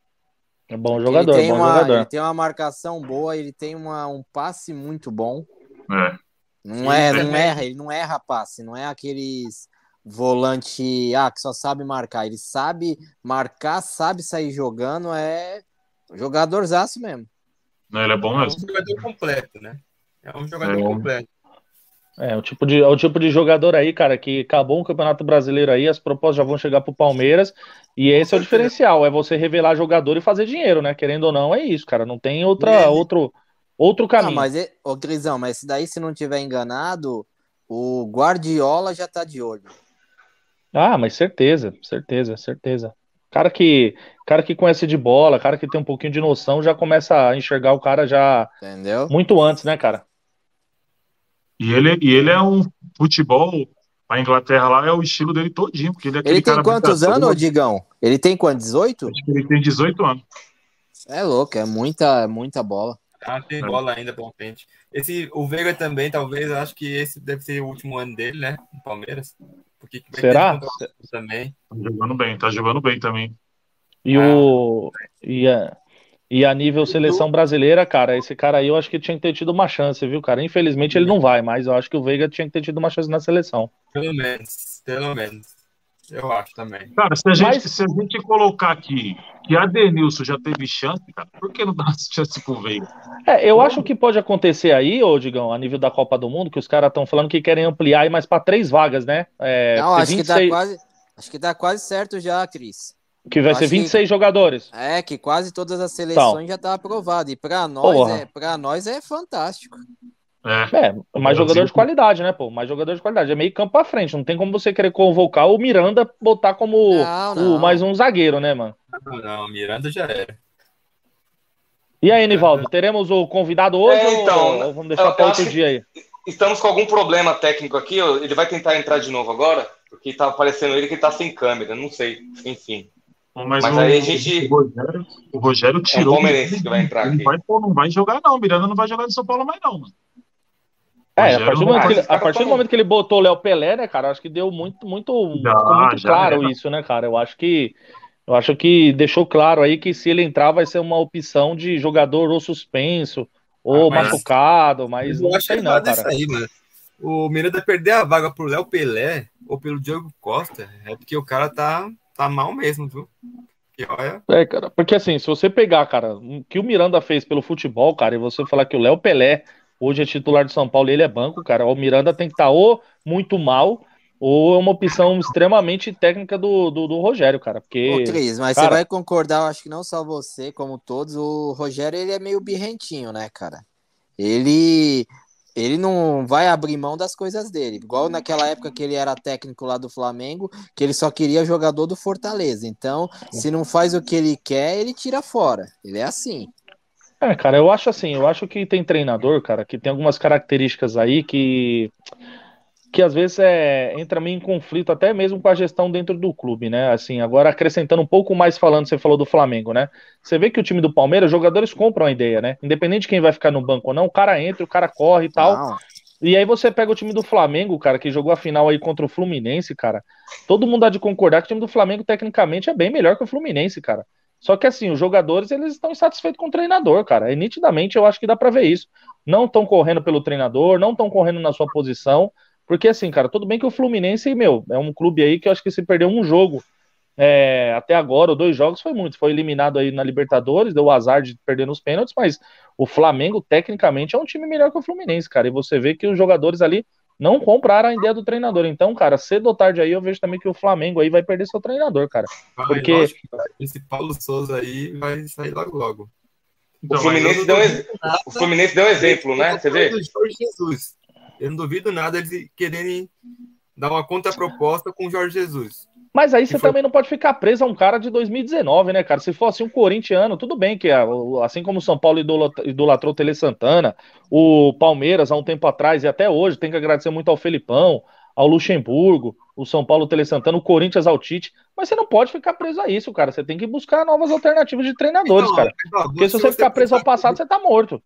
É bom jogador, ele tem bom uma, jogador. Ele tem uma marcação boa, ele tem uma, um passe muito bom. É. Não, Sim, é, também. não erra, ele não erra passe, não é aqueles volante ah, que só sabe marcar. Ele sabe marcar, sabe sair jogando, é jogadorzaço mesmo. Não, ele é bom É um mesmo. jogador completo, né? É um jogador É. completo. É, o tipo, de, é o tipo de jogador aí, cara, que acabou o Campeonato Brasileiro aí, as propostas já vão chegar pro Palmeiras, e esse é o diferencial, é você revelar jogador e fazer dinheiro, né? Querendo ou não, é isso, cara, não tem outra, outro, outro Ah, caminho. mas, e- ô Grisão, mas esse daí, se não tiver enganado, o Guardiola já tá de olho. Ah, mas certeza, certeza, certeza. Cara que, cara que conhece de bola, cara que tem um pouquinho de noção, já começa a enxergar o cara já Entendeu? muito antes, né, cara? E ele, e ele é um futebol. A Inglaterra lá é o estilo dele todinho, porque ele é aquele Ele tem cara quantos anos, ô Digão? Ele tem quantos? 18? Acho que ele tem 18 anos. É louco, é muita, é muita bola. Ah, tem bola ainda pra frente. Esse, o Veiga também, talvez, eu acho que esse deve ser o último ano dele, né? No Palmeiras. Porque vai ter Será? Também. Tá jogando bem, tá jogando bem também. E Ah. o e a, e a nível seleção brasileira, cara, esse cara aí eu acho que tinha que ter tido uma chance, viu, cara? Infelizmente ele não vai, mas eu acho que o Veiga tinha que ter tido uma chance na seleção. Pelo menos. Pelo menos. Eu acho também. Cara, se a gente, Mas- se a gente colocar aqui que a Denilson já teve chance, cara, por que não dá chance pro Veiga? É, eu acho que pode acontecer aí, ô Digão, a nível da Copa do Mundo, que os caras estão falando que querem ampliar aí mais para três vagas, né? É, Não, acho que tá 26 quase. Acho que tá quase certo já, Cris. que vai acho ser que- 26 jogadores. É, que quase todas as seleções já tá aprovado. E pra nós, Porra. é, pra nós é fantástico. É, É, mais jogador de qualidade, né, pô? Mais jogador de qualidade. É meio campo pra frente. Não tem como você querer convocar o Miranda, botar como Não, o- não. mais um zagueiro, né, mano? Não, não, Miranda já era. E aí, Nivaldo, teremos o convidado hoje É, então, ou, vamos deixar para outro dia aí? Estamos com algum problema técnico aqui. Ele vai tentar entrar de novo agora, porque tá aparecendo ele que tá sem câmera. Não sei. Enfim. mas, Mas o, aí a gente- o Rogério, o Rogério tirou. palmeirense que vai entrar ele aqui. Vai, pô, não vai jogar, não. Miranda não vai jogar no São Paulo mais, não, mano. É, a partir, do não momento que, a partir do momento que ele botou o Léo Pelé, né, cara, acho que deu muito, muito, ficou muito claro era. isso, né, cara? Eu acho que eu acho que deixou claro aí que se ele entrar vai ser uma opção de jogador ou suspenso ou Ah, mas- machucado, mas eu não acho sei não, cara. aí, mano. O Miranda perder a vaga pro Léo Pelé ou pelo Diogo Costa é porque o cara tá, tá mal mesmo, viu? E olha, É, cara, porque assim, se você pegar, cara, o que o Miranda fez pelo futebol, cara, e você falar que o Léo Pelé hoje é titular de São Paulo e ele é banco, cara, o Miranda tem que estar ou muito mal ou é uma opção extremamente técnica do, do, do Rogério, cara, Ô, porque Cris, mas cara- você vai concordar, eu acho que não só você, como todos, o Rogério ele é meio birrentinho, né, cara? Ele ele não vai abrir mão das coisas dele. Igual naquela época que ele era técnico lá do Flamengo, que ele só queria jogador do Fortaleza. Então, se não faz o que ele quer, ele tira fora. Ele é assim. É, cara, eu acho assim, eu acho que tem treinador, cara, que tem algumas características aí que que às vezes é, entra meio em conflito até mesmo com a gestão dentro do clube, né? Assim, agora acrescentando um pouco mais falando, você falou do Flamengo, né? Você vê que o time do Palmeiras, os jogadores compram a ideia, né? Independente de quem vai ficar no banco ou não, o cara entra, o cara corre e tal. Não. E aí você pega o time do Flamengo, cara, que jogou a final aí contra o Fluminense, cara. Todo mundo há de concordar que o time do Flamengo tecnicamente é bem melhor que o Fluminense, cara. Só que assim, os jogadores, eles estão insatisfeitos com o treinador, cara. E nitidamente eu acho que dá pra ver isso. Não estão correndo pelo treinador, não estão correndo na sua posição. Porque assim, cara, tudo bem que o Fluminense, meu, é um clube aí que eu acho que se perdeu um jogo é, até agora, ou dois jogos, foi muito. Foi eliminado aí na Libertadores, deu o azar de perder nos pênaltis, mas o Flamengo, tecnicamente, é um time melhor que o Fluminense, cara. E você vê que os jogadores ali não compraram a ideia do treinador. Então, cara, cedo ou tarde aí, eu vejo também que o Flamengo aí vai perder seu treinador, cara. Vai, Porque- lógico, esse Paulo Souza aí vai sair logo logo. O Então, Fluminense, mas deu, nada o Fluminense deu exemplo, né? Você vê? Jesus. Eu não duvido nada eles quererem dar uma contraproposta com o Jorge Jesus. Mas aí Que você foi- também não pode ficar preso a um cara de 2019, né, cara? Se fosse um corintiano, tudo bem que é, o- assim como o São Paulo idola- idolatrou o Tele Santana, o Palmeiras há um tempo atrás e até hoje, tem que agradecer muito ao Felipão, ao Luxemburgo, o São Paulo Tele Santana, o Corinthians ao Tite, mas você não pode ficar preso a isso, cara. Você tem que buscar novas alternativas de treinadores, Então, cara. Porque se você ficar preso ao passado, você tá morto. que-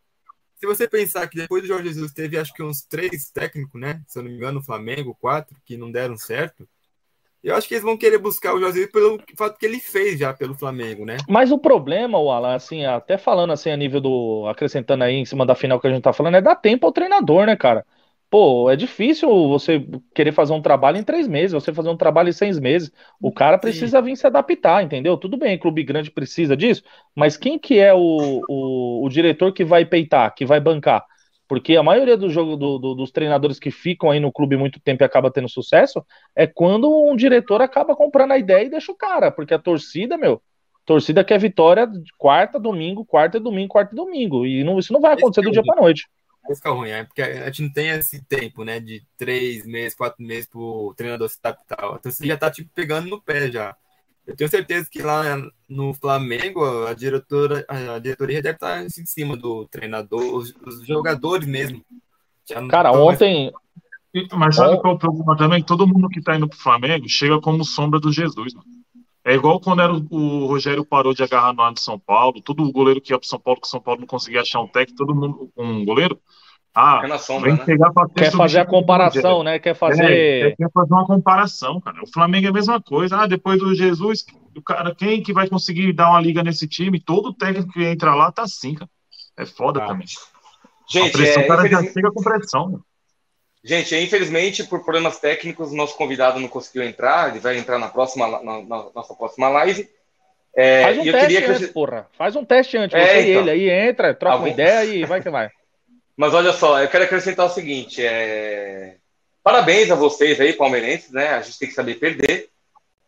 Se você pensar que depois do Jorge Jesus teve acho que uns três técnicos, né? Se eu não me engano, o Flamengo, quatro, que não deram certo. Eu acho que eles vão querer buscar o Jesus pelo fato que ele fez já pelo Flamengo, né? Mas o problema, o Alan, assim, até falando assim a nível do. acrescentando aí em cima da final que a gente tá falando, é dar tempo ao treinador, né, cara? Pô, é difícil você querer fazer um trabalho em três meses, você fazer um trabalho em seis meses. O cara precisa vir se adaptar, entendeu? Tudo bem, clube grande precisa disso, mas quem que é o, o, o diretor que vai peitar, que vai bancar? Porque a maioria do jogo do- do- dos treinadores que ficam aí no clube muito tempo e acaba tendo sucesso é quando um diretor acaba comprando a ideia e deixa o cara, porque a torcida, meu, torcida quer vitória quarta, domingo, quarta e domingo, quarta e domingo. E não, isso não vai acontecer do dia para noite. Vai ficar ruim, é porque a gente não tem esse tempo, né? De três meses, quatro meses pro treinador se adaptar. Então você já tá tipo pegando no pé já. Eu tenho certeza que lá no Flamengo a diretora, a diretoria deve estar em cima do treinador, os, os jogadores mesmo. Cara, mais- ontem. E- Mas sabe qual é o problema também? Todo mundo que tá indo pro Flamengo chega como sombra do Jesus, mano. É igual quando era o, o Rogério parou de agarrar no ar de São Paulo, todo goleiro que ia pro São Paulo, que o São Paulo não conseguia achar um técnico, todo mundo, um goleiro, ah, Fica na sombra, né? pegar pra ter Quer fazer a comparação, né? Quer É, fazer. quer fazer uma comparação, cara. O Flamengo é a mesma coisa. Ah, depois do Jesus, o cara, quem que vai conseguir dar uma liga nesse time? Todo técnico que entra lá tá assim, cara. É foda Ah. também. a Gente, pressão, é, o cara já chega com pressão. mano. gente, é, infelizmente, por problemas técnicos, o nosso convidado não conseguiu entrar. Ele vai entrar na próxima, na, na nossa próxima live. É, Faz um e eu teste queria antes, porra. Faz um teste antes. É, Você e então. ele aí entra, troca uma Algum- ideia e vai que vai. Mas olha só, eu quero acrescentar o seguinte: é... parabéns a vocês aí, palmeirenses, né? A gente tem que saber perder.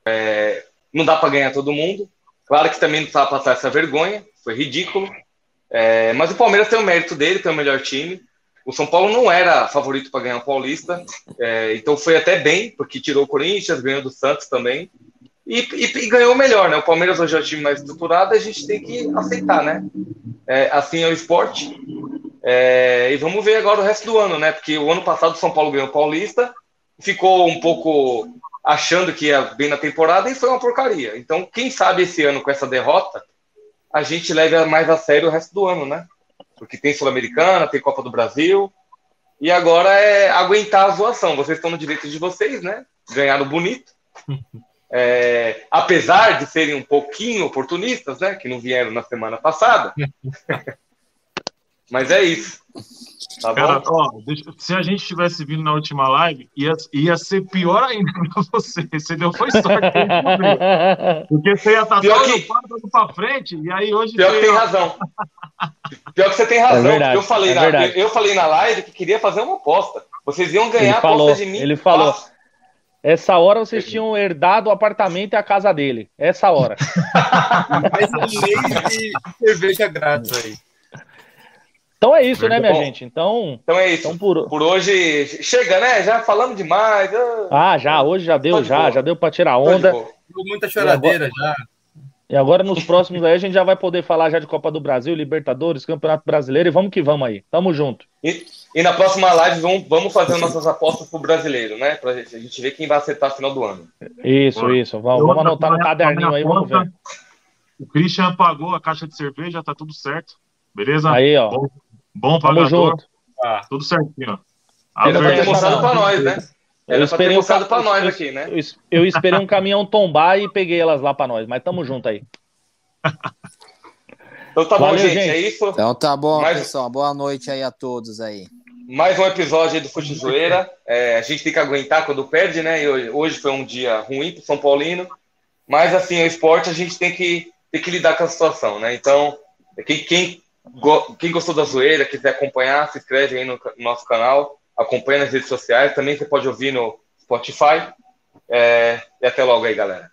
É, Não dá para ganhar todo mundo. Claro que também não precisava passar essa vergonha, foi ridículo. É, Mas o Palmeiras tem o mérito dele, tem o melhor time. O São Paulo não era favorito para ganhar o Paulista, é, então foi até bem, porque tirou o Corinthians, ganhou do Santos também. E, e- e ganhou melhor, né? O Palmeiras hoje é o time mais estruturado, a gente tem que aceitar, né? É, assim é o esporte. É, e vamos ver agora o resto do ano, né? Porque o ano passado o São Paulo ganhou o Paulista, ficou um pouco achando que ia bem na temporada e foi uma porcaria. Então, quem sabe esse ano com essa derrota, a gente leve mais a sério o resto do ano, né? Porque tem Sul-Americana, tem Copa do Brasil. E agora é aguentar a zoação. Vocês estão no direito de vocês, né? Ganharam bonito. É, apesar de serem um pouquinho oportunistas, né? Que não vieram na semana passada. Mas é isso. Tá Cara, bom? ó, deixa- se a gente tivesse vindo na última live, ia, ia ser pior ainda pra você. Você deu foi sorte. que. Porque você ia estar Pior todo que- todo pra frente, e aí hoje. Pior que veio- tem razão. Pior que você tem razão. É verdade, eu, falei é na, eu falei na live que queria fazer uma aposta. Vocês iam ganhar Ele a falou, aposta de mim. ele falou. Essa hora vocês tinham herdado o apartamento e a casa dele. Essa hora. Mais um mês de cerveja grátis aí. Então é isso, né, minha Bom. gente? Então, Então é isso. então por... Por hoje, chega, né? Já falamos demais. Ah, Ah, já, hoje já deu, de já, boa. já deu pra tirar de onda. Deu muita choradeira já. E agora nos próximos aí a gente já vai poder falar já de Copa do Brasil, Libertadores, Campeonato Brasileiro e vamos que vamos aí. Tamo junto. E, e na próxima live vamos, vamos fazer nossas apostas pro brasileiro, né? Pra gente, a gente ver quem vai acertar no final do ano. Isso, Bora. isso. Vamos, vamos anotar no minha- caderninho aí, minha vamos ver. O Christian pagou a caixa de cerveja, tá tudo certo. Beleza? Aí, ó. Bom, bom Tamo pagador, junto. tudo certinho. A Ele tem ter essa mostrado pra nós, né? Eu Era pra ter esperei, ca- pra nós eu- aqui, né? eu es- eu esperei um caminhão tombar e peguei elas lá pra nós, mas tamo junto aí. Então tá bom, Valeu, gente. gente. É isso. Então tá bom, Mas- pessoal. Boa noite aí a todos aí. Mais um episódio aí do Fute Zoeira. É, a gente tem que aguentar quando perde, né? E hoje foi um dia ruim pro São Paulino. Mas, assim, o esporte a gente tem que, tem que lidar com a situação, né? Então, quem, quem, go- quem gostou da zoeira, quiser acompanhar, se inscreve aí no, nosso canal, acompanha nas redes sociais. Também você pode ouvir no Spotify. É, e até logo aí, galera.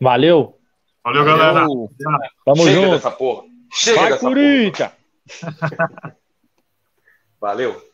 Valeu. Valeu, galera. Valeu. Tamo Chega junto. dessa porra. Chega Vai, dessa porra. Corinthians! Valeu.